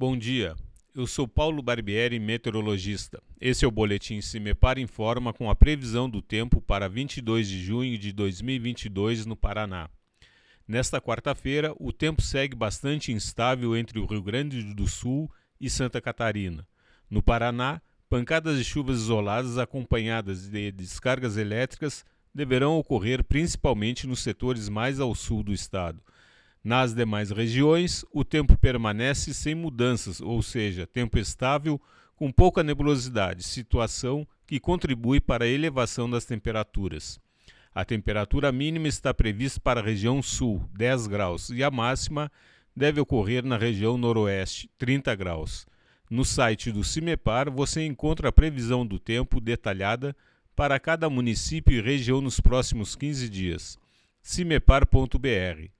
Bom dia, eu sou Paulo Barbieri, meteorologista. Esse é o Boletim Cimepar Informa com a previsão do tempo para 22 de junho de 2022 no Paraná. Nesta quarta-feira, o tempo segue bastante instável entre o Rio Grande do Sul e Santa Catarina. No Paraná, pancadas de chuvas isoladas acompanhadas de descargas elétricas deverão ocorrer principalmente nos setores mais ao sul do estado. Nas demais regiões, o tempo permanece sem mudanças, ou seja, tempo estável com pouca nebulosidade, situação que contribui para a elevação das temperaturas. A temperatura mínima está prevista para a região sul, 10 graus, e a máxima deve ocorrer na região noroeste, 30 graus. No site do CIMEPAR você encontra a previsão do tempo detalhada para cada município e região nos próximos 15 dias. cimepar.br